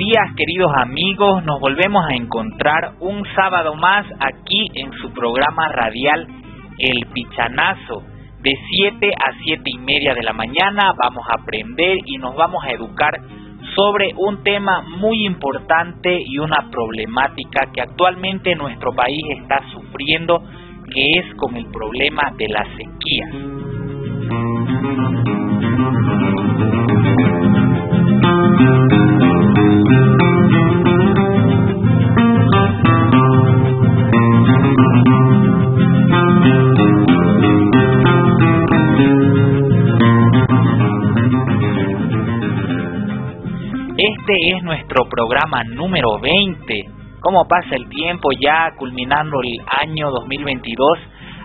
días queridos amigos, nos volvemos a encontrar un sábado más aquí en su programa radial El Pichanazo. De 7 a 7 y media de la mañana vamos a aprender y nos vamos a educar sobre un tema muy importante y una problemática que actualmente nuestro país está sufriendo, que es con el problema de la sequía. Este es nuestro programa número 20. ¿Cómo pasa el tiempo ya culminando el año 2022?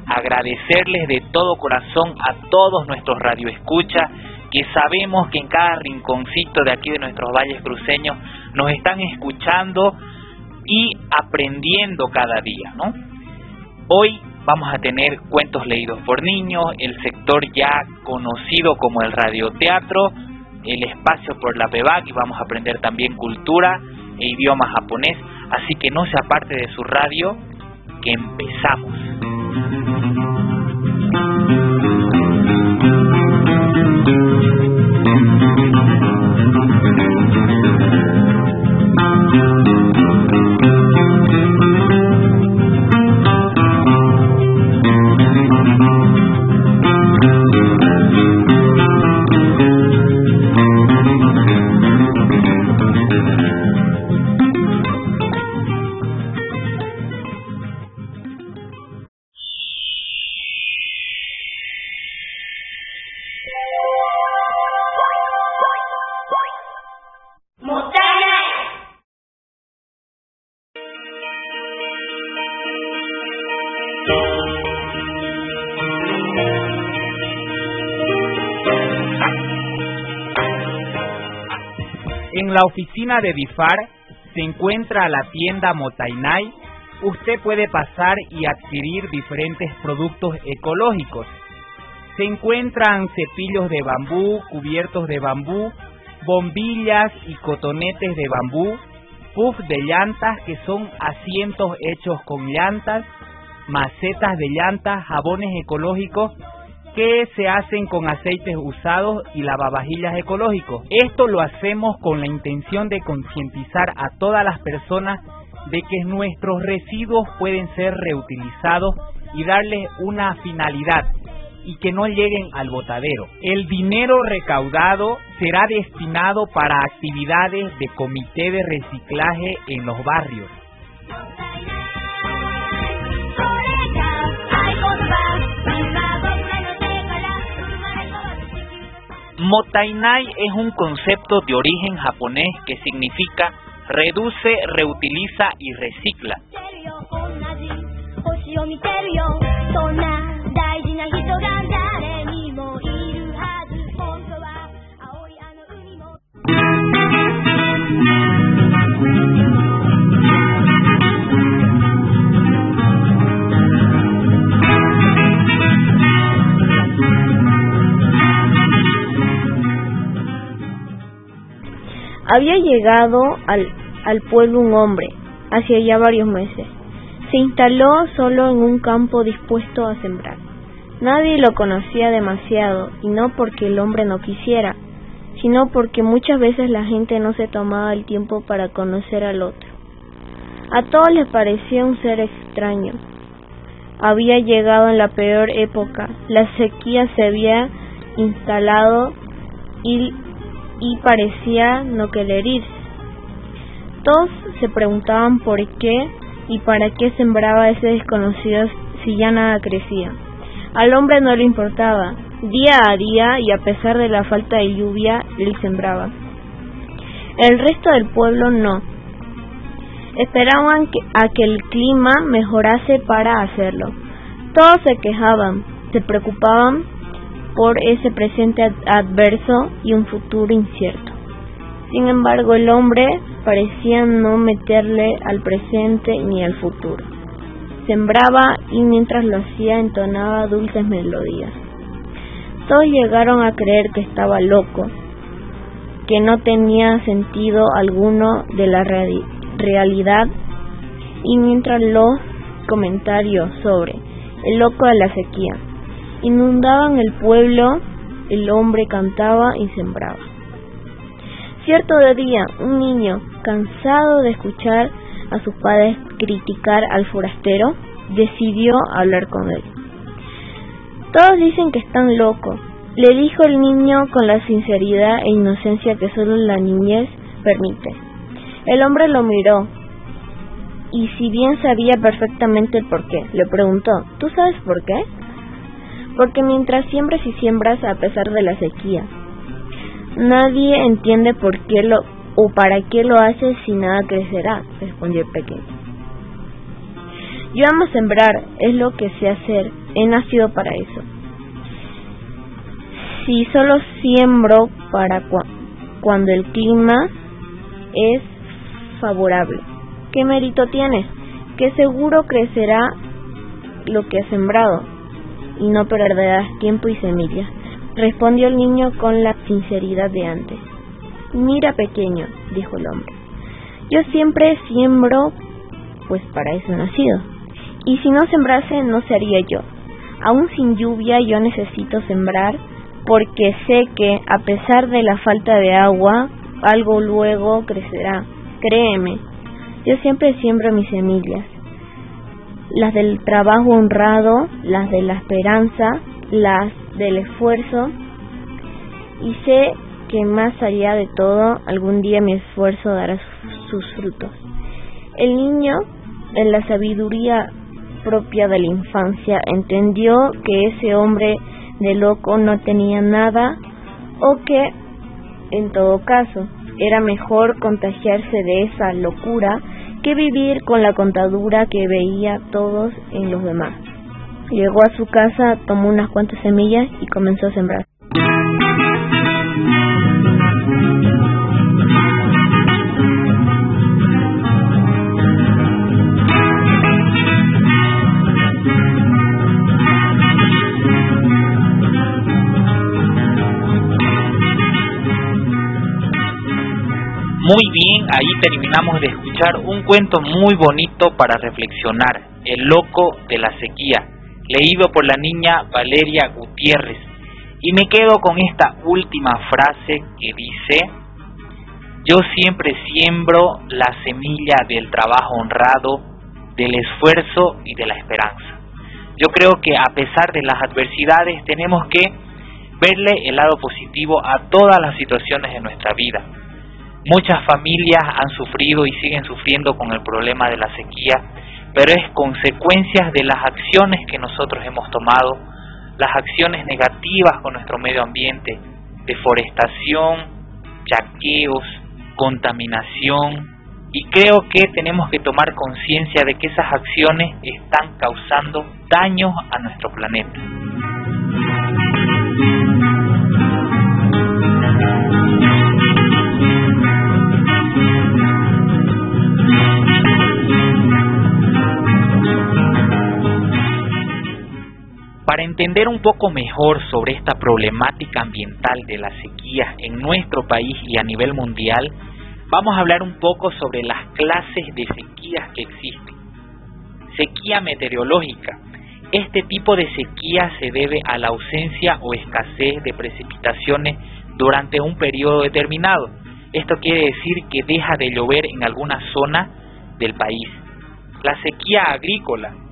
Agradecerles de todo corazón a todos nuestros radioescuchas que sabemos que en cada rinconcito de aquí de nuestros valles cruceños nos están escuchando y aprendiendo cada día, ¿no? Hoy vamos a tener cuentos leídos por niños, el sector ya conocido como el radioteatro, el espacio por la PEVAC y vamos a aprender también cultura e idioma japonés, así que no se aparte de su radio, que empezamos. La oficina de Bifar se encuentra la tienda Motainai. Usted puede pasar y adquirir diferentes productos ecológicos. Se encuentran cepillos de bambú, cubiertos de bambú, bombillas y cotonetes de bambú, puff de llantas que son asientos hechos con llantas, macetas de llantas, jabones ecológicos que se hacen con aceites usados y lavavajillas ecológicos. Esto lo hacemos con la intención de concientizar a todas las personas de que nuestros residuos pueden ser reutilizados y darles una finalidad y que no lleguen al botadero. El dinero recaudado será destinado para actividades de comité de reciclaje en los barrios. Motainai es un concepto de origen japonés que significa reduce, reutiliza y recicla. Había llegado al, al pueblo un hombre, hacia ya varios meses. Se instaló solo en un campo dispuesto a sembrar. Nadie lo conocía demasiado, y no porque el hombre no quisiera, sino porque muchas veces la gente no se tomaba el tiempo para conocer al otro. A todos les parecía un ser extraño. Había llegado en la peor época, la sequía se había instalado y y parecía no querer irse. Todos se preguntaban por qué y para qué sembraba ese desconocido si ya nada crecía. Al hombre no le importaba, día a día y a pesar de la falta de lluvia, él sembraba. El resto del pueblo no. Esperaban a que el clima mejorase para hacerlo. Todos se quejaban, se preocupaban por ese presente adverso y un futuro incierto. Sin embargo, el hombre parecía no meterle al presente ni al futuro. Sembraba y mientras lo hacía entonaba dulces melodías. Todos llegaron a creer que estaba loco. que no tenía sentido alguno de la realidad y mientras los comentarios sobre el loco de la sequía inundaban el pueblo, el hombre cantaba y sembraba. Cierto día, un niño, cansado de escuchar a sus padres criticar al forastero, decidió hablar con él. Todos dicen que están locos, le dijo el niño con la sinceridad e inocencia que solo la niñez permite. El hombre lo miró y si bien sabía perfectamente el por qué, le preguntó, ¿tú sabes por qué? Porque mientras siembras y siembras a pesar de la sequía, nadie entiende por qué lo o para qué lo haces si nada crecerá, respondió el pequeño. Yo amo sembrar, es lo que sé hacer, he nacido para eso. Si solo siembro para cuando el clima es favorable, ¿qué mérito tienes? Que seguro crecerá lo que has sembrado y no perderás tiempo y semillas, respondió el niño con la sinceridad de antes. Mira, pequeño, dijo el hombre, yo siempre siembro, pues para eso he nacido. Y si no sembrase, no sería yo. Aún sin lluvia, yo necesito sembrar, porque sé que, a pesar de la falta de agua, algo luego crecerá. Créeme, yo siempre siembro mis semillas. Las del trabajo honrado, las de la esperanza, las del esfuerzo. Y sé que más allá de todo, algún día mi esfuerzo dará sus frutos. El niño, en la sabiduría propia de la infancia, entendió que ese hombre de loco no tenía nada o que, en todo caso, era mejor contagiarse de esa locura que vivir con la contadura que veía todos en los demás. Llegó a su casa, tomó unas cuantas semillas y comenzó a sembrar. Muy bien, ahí terminamos de escuchar un cuento muy bonito para reflexionar, El loco de la sequía, leído por la niña Valeria Gutiérrez. Y me quedo con esta última frase que dice, yo siempre siembro la semilla del trabajo honrado, del esfuerzo y de la esperanza. Yo creo que a pesar de las adversidades tenemos que verle el lado positivo a todas las situaciones de nuestra vida Muchas familias han sufrido y siguen sufriendo con el problema de la sequía, pero es consecuencias de las acciones que nosotros hemos tomado, las acciones negativas con nuestro medio ambiente, deforestación, chaqueos, contaminación, y creo que tenemos que tomar conciencia de que esas acciones están causando daños a nuestro planeta. Para entender un poco mejor sobre esta problemática ambiental de la sequía en nuestro país y a nivel mundial, vamos a hablar un poco sobre las clases de sequías que existen. Sequía meteorológica. Este tipo de sequía se debe a la ausencia o escasez de precipitaciones durante un periodo determinado. Esto quiere decir que deja de llover en alguna zona del país. La sequía agrícola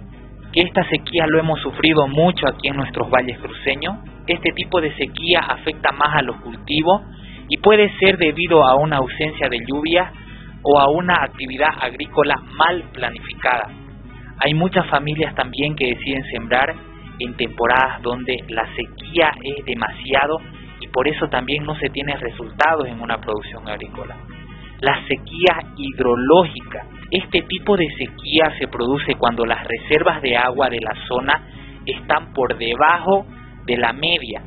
que esta sequía lo hemos sufrido mucho aquí en nuestros valles cruceños. Este tipo de sequía afecta más a los cultivos y puede ser debido a una ausencia de lluvia o a una actividad agrícola mal planificada. Hay muchas familias también que deciden sembrar en temporadas donde la sequía es demasiado y por eso también no se tienen resultados en una producción agrícola. La sequía hidrológica este tipo de sequía se produce cuando las reservas de agua de la zona están por debajo de la media.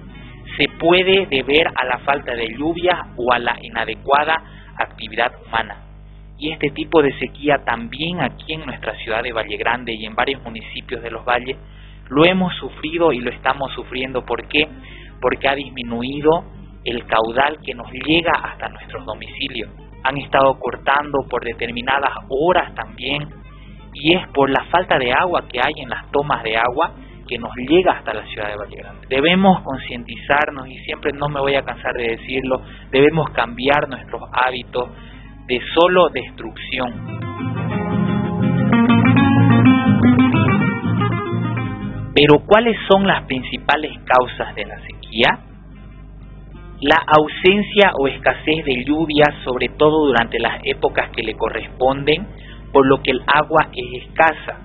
Se puede deber a la falta de lluvia o a la inadecuada actividad humana. Y este tipo de sequía también aquí en nuestra ciudad de Valle Grande y en varios municipios de los valles lo hemos sufrido y lo estamos sufriendo. ¿Por qué? Porque ha disminuido el caudal que nos llega hasta nuestros domicilios. Han estado cortando por determinadas horas también y es por la falta de agua que hay en las tomas de agua que nos llega hasta la ciudad de Valle Grande. Debemos concientizarnos y siempre no me voy a cansar de decirlo, debemos cambiar nuestros hábitos de solo destrucción. Pero ¿cuáles son las principales causas de la sequía? La ausencia o escasez de lluvia, sobre todo durante las épocas que le corresponden, por lo que el agua es escasa.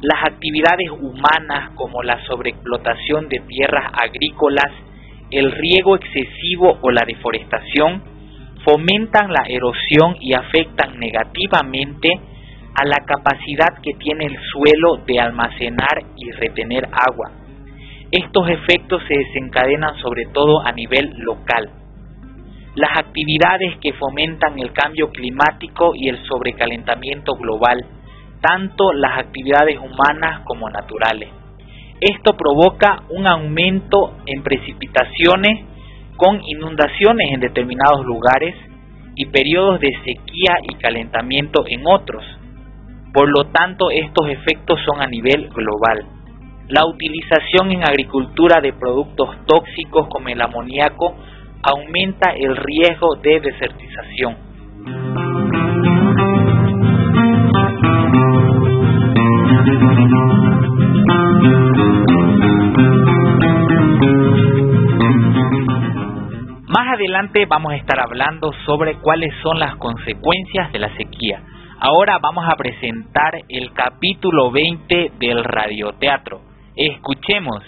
Las actividades humanas como la sobreexplotación de tierras agrícolas, el riego excesivo o la deforestación fomentan la erosión y afectan negativamente a la capacidad que tiene el suelo de almacenar y retener agua. Estos efectos se desencadenan sobre todo a nivel local. Las actividades que fomentan el cambio climático y el sobrecalentamiento global, tanto las actividades humanas como naturales. Esto provoca un aumento en precipitaciones con inundaciones en determinados lugares y periodos de sequía y calentamiento en otros. Por lo tanto, estos efectos son a nivel global. La utilización en agricultura de productos tóxicos como el amoníaco aumenta el riesgo de desertización. Más adelante vamos a estar hablando sobre cuáles son las consecuencias de la sequía. Ahora vamos a presentar el capítulo 20 del radioteatro. Escuchemos.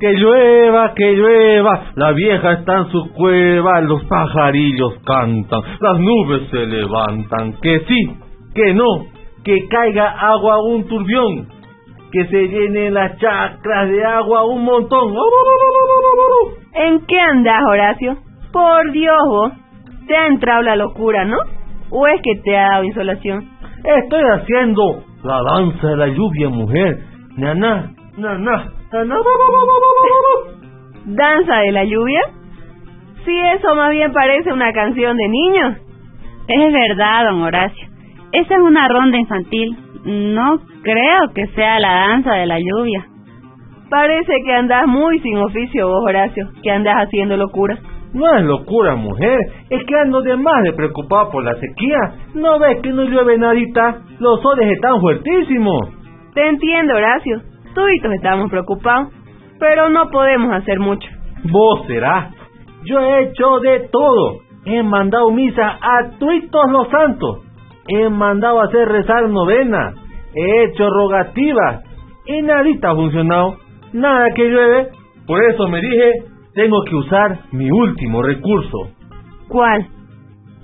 Que llueva, que llueva, la vieja está en su cueva, los pajarillos cantan, las nubes se levantan, que sí, que no, que caiga agua un turbión, que se llenen las chacras de agua un montón. ¿En qué andas, Horacio? Por Dios, vos. Te ha entrado la locura, ¿no? ¿O es que te ha dado insolación? Estoy haciendo la danza de la lluvia, mujer. Nana, nana, nana. ¿Danza de la lluvia? Sí, eso más bien parece una canción de niños. Es verdad, don Horacio. Esa es una ronda infantil. No creo que sea la danza de la lluvia. Parece que andas muy sin oficio vos, Horacio, que andas haciendo locura. No es locura, mujer. Es que ando de más de preocupado por la sequía. ¿No ves que no llueve nadita? Los soles están fuertísimos. Te entiendo, Horacio. Tuitos estamos preocupados, pero no podemos hacer mucho. Vos serás. Yo he hecho de todo. He mandado misa a tuitos los santos. He mandado a hacer rezar novena. He hecho rogativas. Y nadita ha funcionado. Nada que llueve. Por eso me dije, tengo que usar mi último recurso. ¿Cuál?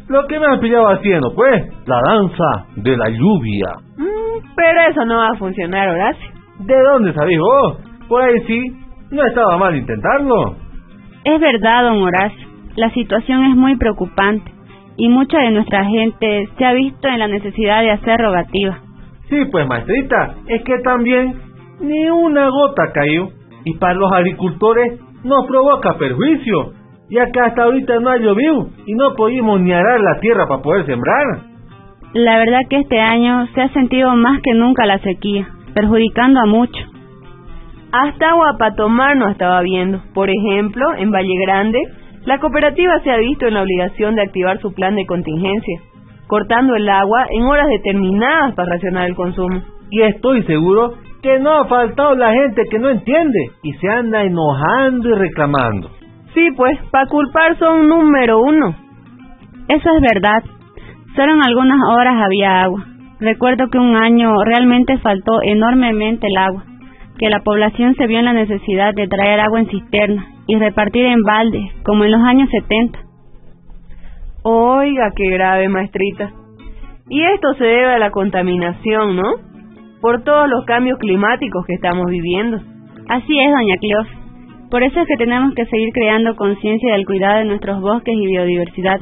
Lo que me han pillado haciendo, pues, la danza de la lluvia. Mm, pero eso no va a funcionar, Horacio. ¿De dónde sabéis vos? Por ahí sí, no estaba mal intentarlo. Es verdad, don Horacio. La situación es muy preocupante y mucha de nuestra gente se ha visto en la necesidad de hacer rogativas. Sí, pues, maestrita, es que también ni una gota cayó. Y para los agricultores nos provoca perjuicio, ya que hasta ahorita no ha llovido y no pudimos ni arar la tierra para poder sembrar. La verdad que este año se ha sentido más que nunca la sequía, perjudicando a muchos. Hasta agua para tomar no estaba viendo. Por ejemplo, en Valle Grande, la cooperativa se ha visto en la obligación de activar su plan de contingencia, cortando el agua en horas determinadas para racionar el consumo. Y estoy seguro que no ha faltado la gente que no entiende y se anda enojando y reclamando. Sí, pues, para culpar son número uno. Eso es verdad. Solo en algunas horas había agua. Recuerdo que un año realmente faltó enormemente el agua, que la población se vio en la necesidad de traer agua en cisterna y repartir en balde, como en los años 70. Oiga, qué grave, maestrita. Y esto se debe a la contaminación, ¿no? Por todos los cambios climáticos que estamos viviendo. Así es, doña Cleos. Por eso es que tenemos que seguir creando conciencia del cuidado de nuestros bosques y biodiversidad.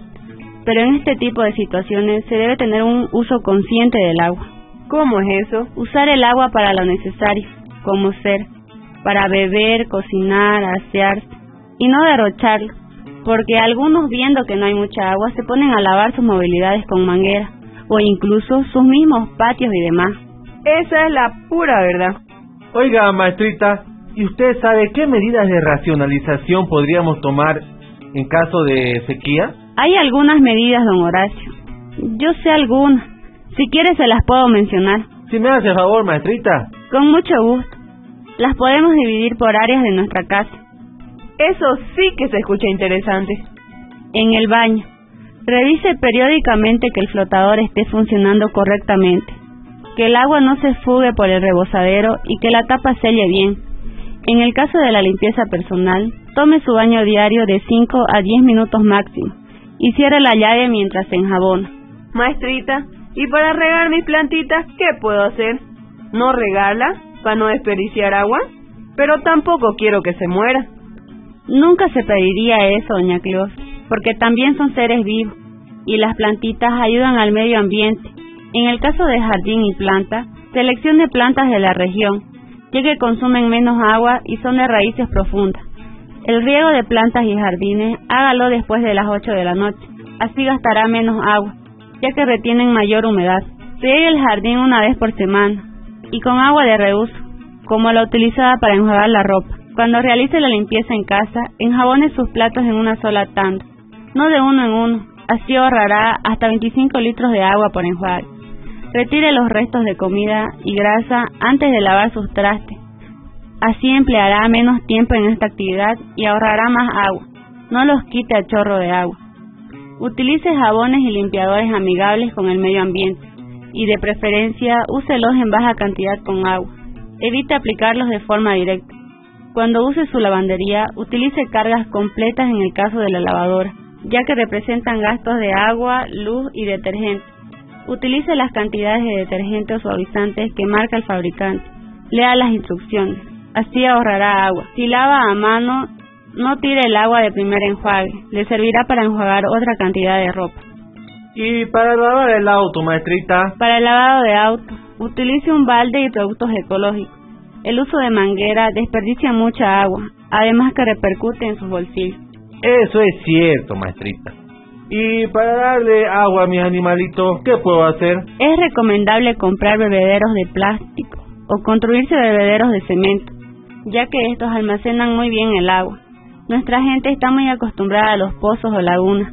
Pero en este tipo de situaciones se debe tener un uso consciente del agua. ¿Cómo es eso? Usar el agua para lo necesario, como ser para beber, cocinar, asearse y no derrocharlo, porque algunos viendo que no hay mucha agua se ponen a lavar sus movilidades con manguera o incluso sus mismos patios y demás. Esa es la pura verdad. Oiga, maestrita, ¿y usted sabe qué medidas de racionalización podríamos tomar en caso de sequía? Hay algunas medidas, don Horacio. Yo sé algunas. Si quiere se las puedo mencionar. Si me hace favor, maestrita. Con mucho gusto. Las podemos dividir por áreas de nuestra casa. Eso sí que se escucha interesante. En el baño. Revise periódicamente que el flotador esté funcionando correctamente, que el agua no se fugue por el rebosadero y que la tapa selle bien. En el caso de la limpieza personal, tome su baño diario de 5 a 10 minutos máximo y cierre la llave mientras se enjabona. Maestrita, ¿y para regar mis plantitas qué puedo hacer? ¿No regarla para no desperdiciar agua? Pero tampoco quiero que se muera. Nunca se pediría eso, doña Clos, porque también son seres vivos y las plantitas ayudan al medio ambiente. En el caso de jardín y planta, seleccione plantas de la región, ya que consumen menos agua y son de raíces profundas. El riego de plantas y jardines hágalo después de las 8 de la noche, así gastará menos agua, ya que retienen mayor humedad. Riegue el jardín una vez por semana y con agua de reuso, como la utilizada para enjuagar la ropa. Cuando realice la limpieza en casa, enjabone sus platos en una sola tanda, no de uno en uno, así ahorrará hasta 25 litros de agua por enjuague. Retire los restos de comida y grasa antes de lavar sus trastes. Así empleará menos tiempo en esta actividad y ahorrará más agua. No los quite a chorro de agua. Utilice jabones y limpiadores amigables con el medio ambiente y de preferencia úselos en baja cantidad con agua. Evite aplicarlos de forma directa. Cuando use su lavandería, utilice cargas completas en el caso de la lavadora, ya que representan gastos de agua, luz y detergente. Utilice las cantidades de detergente o suavizantes que marca el fabricante. Lea las instrucciones. Así ahorrará agua. Si lava a mano, no tire el agua de primer enjuague. Le servirá para enjuagar otra cantidad de ropa. ¿Y para lavar el auto, maestrita? Para el lavado de auto, utilice un balde y productos ecológicos. El uso de manguera desperdicia mucha agua, además que repercute en sus bolsillos. Eso es cierto, maestrita. ¿Y para darle agua a mis animalitos, qué puedo hacer? Es recomendable comprar bebederos de plástico o construirse bebederos de cemento, ya que estos almacenan muy bien el agua. Nuestra gente está muy acostumbrada a los pozos o lagunas,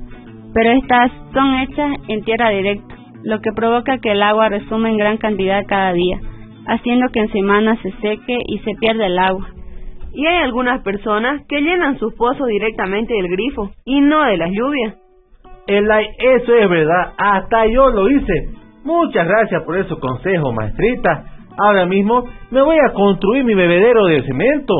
pero estas son hechas en tierra directa, lo que provoca que el agua resuma en gran cantidad cada día, haciendo que en semanas se seque y se pierda el agua. Y hay algunas personas que llenan sus pozos directamente del grifo y no de las lluvias. Elay, eso es verdad, hasta yo lo hice. Muchas gracias por esos consejos, maestrita. Ahora mismo me voy a construir mi bebedero de cemento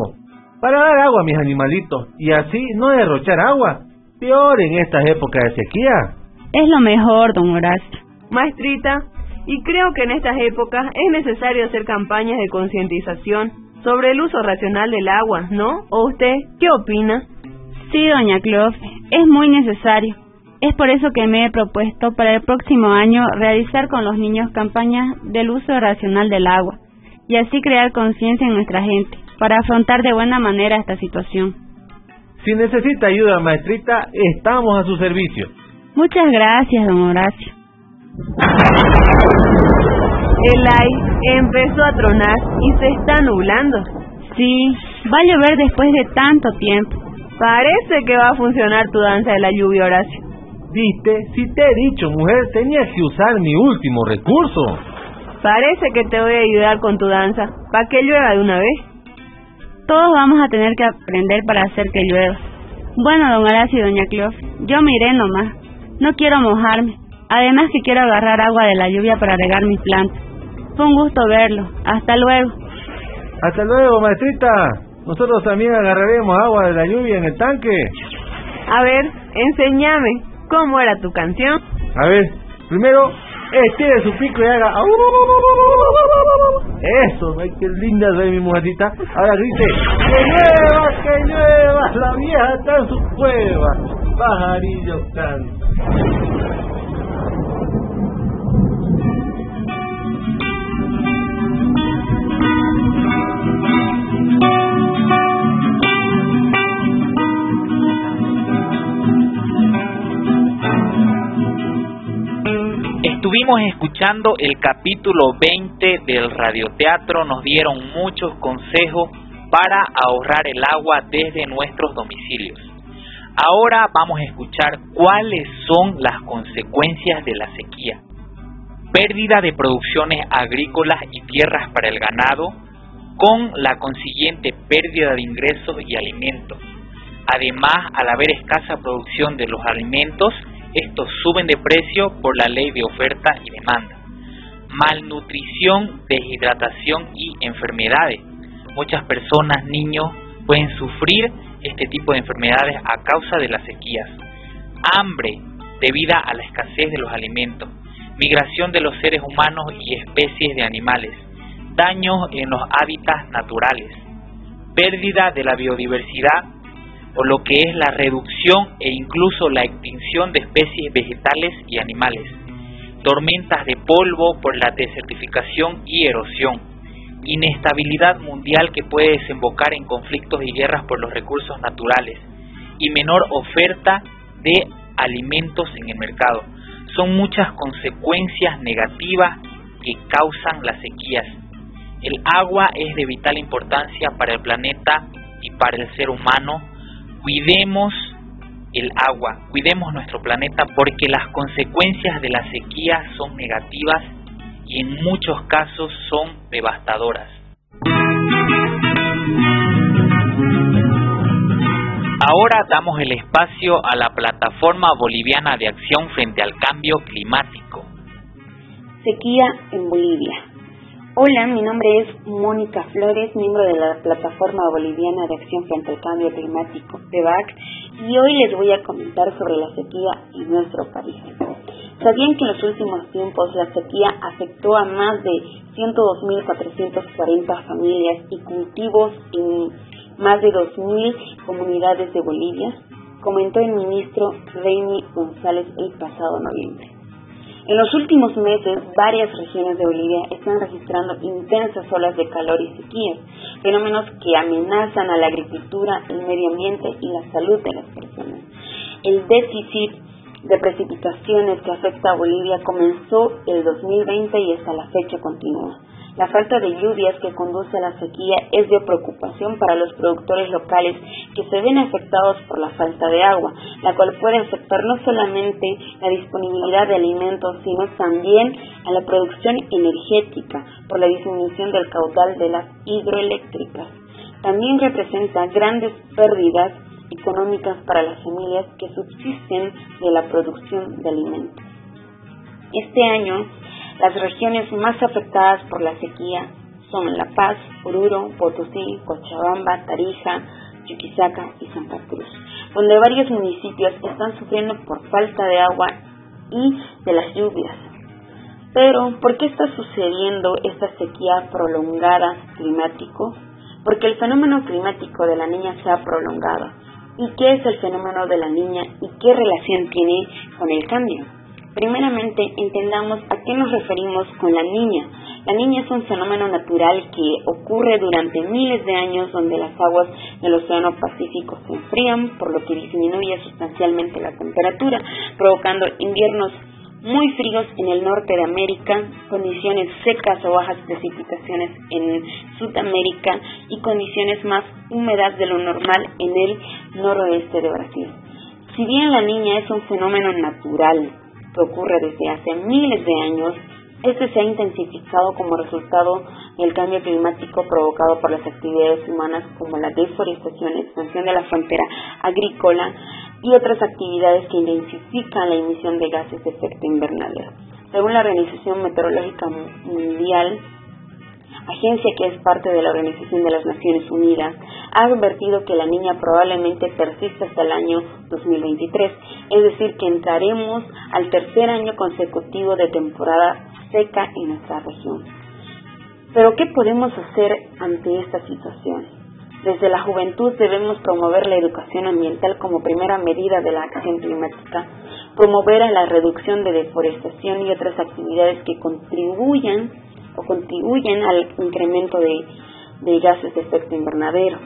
para dar agua a mis animalitos y así no derrochar agua. Peor en estas épocas de sequía. Es lo mejor, don Horacio. Maestrita, y creo que en estas épocas es necesario hacer campañas de concientización sobre el uso racional del agua, ¿no? ¿O usted qué opina? Sí, doña Clof, es muy necesario. Es por eso que me he propuesto para el próximo año realizar con los niños campañas del uso racional del agua y así crear conciencia en nuestra gente para afrontar de buena manera esta situación. Si necesita ayuda, maestrita, estamos a su servicio. Muchas gracias, don Horacio. El aire empezó a tronar y se está nublando. Sí, va a llover después de tanto tiempo. Parece que va a funcionar tu danza de la lluvia, Horacio. Viste, si te he dicho, mujer, tenías que usar mi último recurso. Parece que te voy a ayudar con tu danza, para que llueva de una vez. Todos vamos a tener que aprender para hacer que llueva. Bueno, don Horacio y doña Cleof, yo miré nomás. No quiero mojarme. Además que quiero agarrar agua de la lluvia para regar mis plantas. Fue un gusto verlo. Hasta luego. Hasta luego, maestrita. Nosotros también agarraremos agua de la lluvia en el tanque. A ver, enséñame. ¿Cómo era tu canción? A ver, primero estire su pico y haga. Eso, ay, qué linda soy mi mujercita. Ahora dice: ¡Que llueva, que llueva! La vieja está en su cueva. Pajarillo canta. Estuvimos escuchando el capítulo 20 del radioteatro, nos dieron muchos consejos para ahorrar el agua desde nuestros domicilios. Ahora vamos a escuchar cuáles son las consecuencias de la sequía. Pérdida de producciones agrícolas y tierras para el ganado, con la consiguiente pérdida de ingresos y alimentos. Además, al haber escasa producción de los alimentos, estos suben de precio por la ley de oferta y demanda. Malnutrición, deshidratación y enfermedades. Muchas personas, niños, pueden sufrir este tipo de enfermedades a causa de las sequías. Hambre, debido a la escasez de los alimentos. Migración de los seres humanos y especies de animales. Daños en los hábitats naturales. Pérdida de la biodiversidad o lo que es la reducción e incluso la extinción de especies vegetales y animales, tormentas de polvo por la desertificación y erosión, inestabilidad mundial que puede desembocar en conflictos y guerras por los recursos naturales y menor oferta de alimentos en el mercado. Son muchas consecuencias negativas que causan las sequías. El agua es de vital importancia para el planeta y para el ser humano cuidemos el agua, cuidemos nuestro planeta porque las consecuencias de la sequía son negativas y en muchos casos son devastadoras. Ahora damos el espacio a la plataforma boliviana de acción frente al cambio climático. Sequía en Bolivia. Hola, mi nombre es Mónica Flores, miembro de la Plataforma Boliviana de Acción frente al Cambio Climático, PEVAC, y hoy les voy a comentar sobre la sequía en nuestro país. ¿Sabían que en los últimos tiempos la sequía afectó a más de 102.440 familias y cultivos en más de 2.000 comunidades de Bolivia? Comentó el ministro Reini González el pasado noviembre. En los últimos meses, varias regiones de Bolivia están registrando intensas olas de calor y sequías, fenómenos que amenazan a la agricultura, el medio ambiente y la salud de las personas. El déficit de precipitaciones que afecta a Bolivia comenzó el 2020 y hasta la fecha continúa. La falta de lluvias que conduce a la sequía es de preocupación para los productores locales que se ven afectados por la falta de agua, la cual puede afectar no solamente la disponibilidad de alimentos, sino también a la producción energética por la disminución del caudal de las hidroeléctricas. También representa grandes pérdidas económicas para las familias que subsisten de la producción de alimentos. Este año, las regiones más afectadas por la sequía son La Paz, Oruro, Potosí, Cochabamba, Tarija, Chuquisaca y Santa Cruz, donde varios municipios están sufriendo por falta de agua y de las lluvias. Pero, ¿por qué está sucediendo esta sequía prolongada climático? Porque el fenómeno climático de la niña se ha prolongado. ¿Y qué es el fenómeno de la niña y qué relación tiene con el cambio? Primeramente, entendamos a qué nos referimos con la niña. La niña es un fenómeno natural que ocurre durante miles de años donde las aguas del Océano Pacífico se enfrían, por lo que disminuye sustancialmente la temperatura, provocando inviernos muy fríos en el norte de América, condiciones secas o bajas precipitaciones en Sudamérica y condiciones más húmedas de lo normal en el noroeste de Brasil. Si bien la niña es un fenómeno natural que ocurre desde hace miles de años, este se ha intensificado como resultado del cambio climático provocado por las actividades humanas como la deforestación, expansión de la frontera agrícola y otras actividades que intensifican la emisión de gases de efecto invernadero. Según la Organización Meteorológica Mundial, agencia que es parte de la Organización de las Naciones Unidas, ha advertido que la niña probablemente persista hasta el año 2023, es decir, que entraremos al tercer año consecutivo de temporada seca en nuestra región. Pero, ¿qué podemos hacer ante esta situación? Desde la juventud debemos promover la educación ambiental como primera medida de la acción climática, promover a la reducción de deforestación y otras actividades que contribuyan contribuyen al incremento de, gases de efecto invernadero,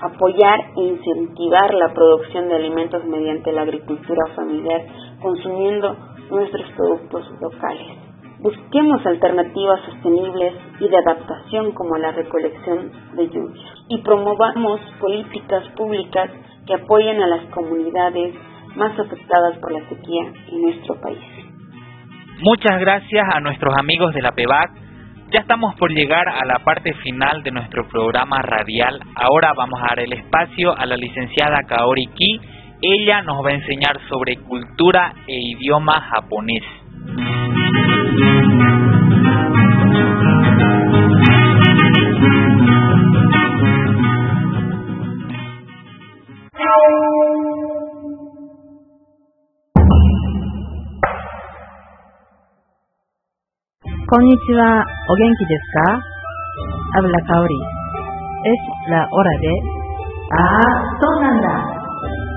apoyar e incentivar la producción de alimentos mediante la agricultura familiar, consumiendo nuestros productos locales. Busquemos alternativas sostenibles y de adaptación como la recolección de lluvia y promovamos políticas públicas que apoyen a las comunidades más afectadas por la sequía en nuestro país. Muchas gracias a nuestros amigos de la PEVAC. Ya estamos por llegar a la parte final de nuestro programa radial. Ahora vamos a dar el espacio a la licenciada Kaori Ki. Ella nos va a enseñar sobre cultura e idioma japonés. Konnichiwa, ¿o genki desu ka? Habla Kaori. Es la hora de... Ah, sonanda.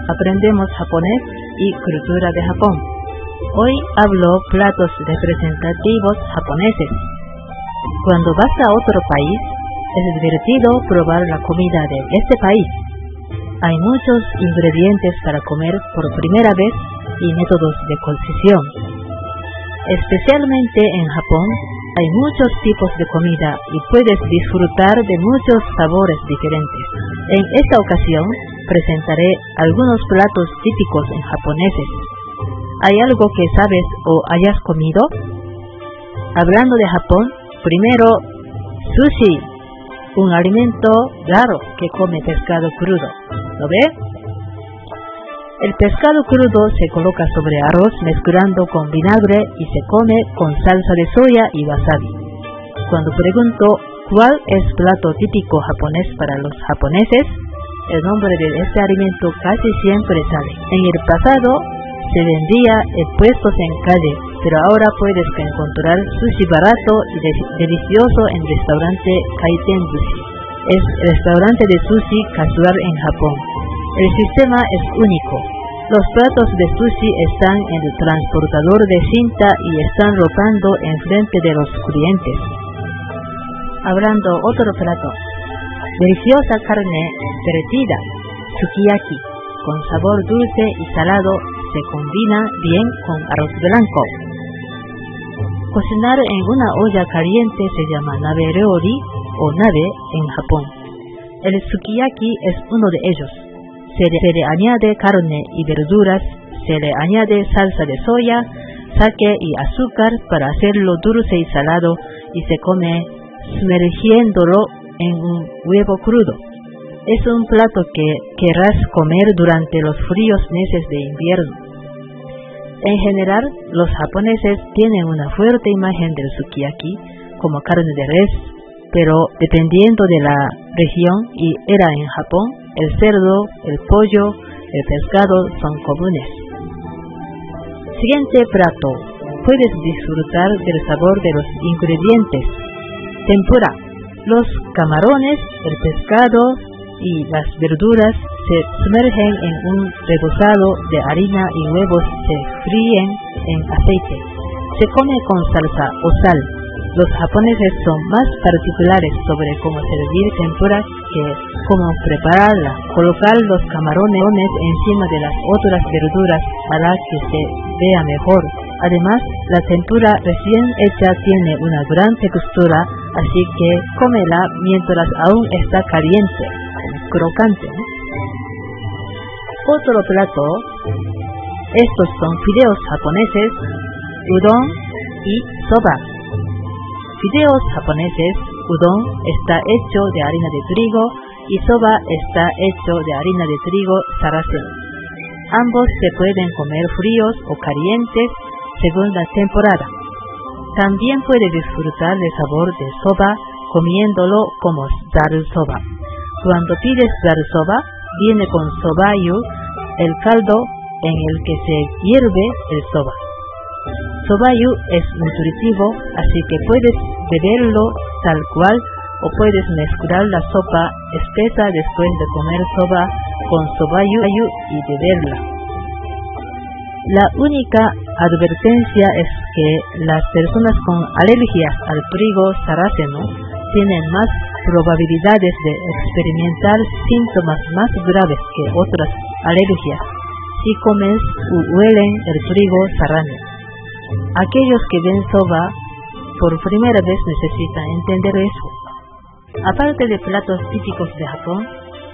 Aprendemos japonés y cultura de Japón. Hoy hablo platos representativos japoneses. Cuando vas a otro país, es divertido probar la comida de este país. Hay muchos ingredientes para comer por primera vez y métodos de cocción. Especialmente en Japón, hay muchos tipos de comida y puedes disfrutar de muchos sabores diferentes. En esta ocasión, presentaré algunos platos típicos en japoneses. ¿Hay algo que sabes o hayas comido? Hablando de Japón, primero, sushi, un alimento raro que come pescado crudo. ¿Lo ve? El pescado crudo se coloca sobre arroz mezclando con vinagre y se come con salsa de soya y wasabi. Cuando pregunto cuál es plato típico japonés para los japoneses, el nombre de este alimento casi siempre sale. En el pasado se vendía en puestos en calle, pero ahora puedes encontrar sushi barato y delicioso en restaurante Kaiten Bushi. Es restaurante de sushi casual en Japón el sistema es único. Los platos de sushi están en el transportador de cinta y están rotando en frente de los clientes. Hablando otro plato. Deliciosa carne derretida, sukiyaki, con sabor dulce y salado, se combina bien con arroz blanco. Cocinar en una olla caliente se llama nabe reori o nabe en Japón. El sukiyaki es uno de ellos se le, añade carne y verduras, se le añade salsa de soya, sake y azúcar para hacerlo dulce y salado y se come sumergiéndolo en un huevo crudo. Es un plato que querrás comer durante los fríos meses de invierno. En general, los japoneses tienen una fuerte imagen del sukiyaki como carne de res, pero dependiendo de la región y era en Japón, el cerdo, el pollo, el pescado son comunes. Siguiente plato. Puedes disfrutar del sabor de los ingredientes. Tempura. Los camarones, el pescado y las verduras se sumergen en un rebozado de harina y huevos se fríen en aceite. Se come con salsa o sal los japoneses son más particulares sobre cómo servir tempura que cómo prepararla. Colocar los camarones encima de las otras verduras hará que se vea mejor. Además, la tempura recién hecha tiene una gran textura, así que cómela mientras aún está caliente, crocante. Otro plato, estos son fideos japoneses, udon y soba. Fideos japoneses, udon está hecho de harina de trigo y soba está hecho de harina de trigo saraceno. Ambos se pueden comer fríos o calientes según la temporada. También puede disfrutar del sabor de soba comiéndolo como zaru soba. Cuando pides zaru soba, viene con sobayu, el caldo en el que se hierve el soba. Sobayu es nutritivo, así que puedes beberlo tal cual o puedes mezclar la sopa espesa después de comer soba con sobayu y beberla. La única advertencia es que las personas con alergias al trigo saraceno tienen más probabilidades de experimentar síntomas más graves que otras alergias si comes o huelen el trigo sarrano. Aquellos que ven soba por primera vez necesita entender eso. Aparte de platos típicos de Japón,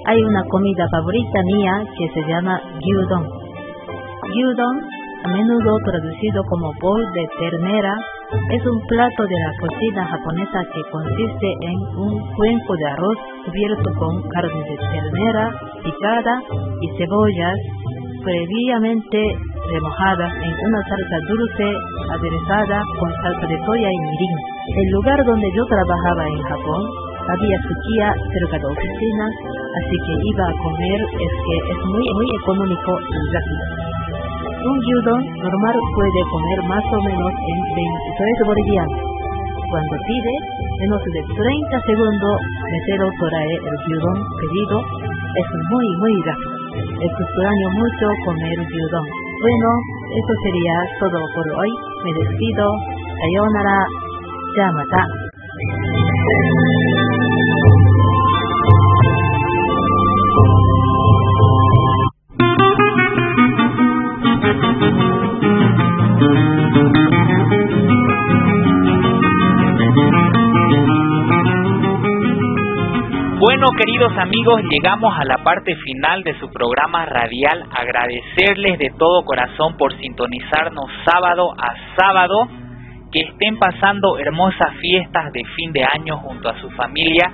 hay una comida favorita mía que se llama gyudon. Gyudon, a menudo traducido como bol de ternera, es un plato de la cocina japonesa que consiste en un cuenco de arroz cubierto con carne de ternera picada y cebollas previamente remojadas en una salsa dulce aderezada con salsa de soya y mirin. El lugar donde yo trabajaba en Japón había sukiya cerca de oficinas, así que iba a comer, es que es muy, muy económico y rápido. Un gyudon normal puede comer más o menos en 23 bolivianos. Cuando pide, menos de 30 segundos, mesero trae el gyudon pedido. Es muy, muy rápido. Extraño mucho comer gyudon. Bueno, eso sería todo por hoy. Me despido. Sayonara. Yamata. Bueno, queridos amigos, llegamos a la parte final de su programa radial. Agradecerles de todo corazón por sintonizarnos sábado a sábado. Que estén pasando hermosas fiestas de fin de año junto a su familia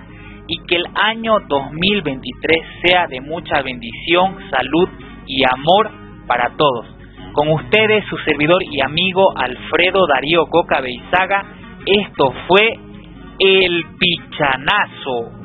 y que el año 2023 sea de mucha bendición, salud y amor para todos. Con ustedes, su servidor y amigo Alfredo Darío Coca Beizaga, esto fue El Pichanazo.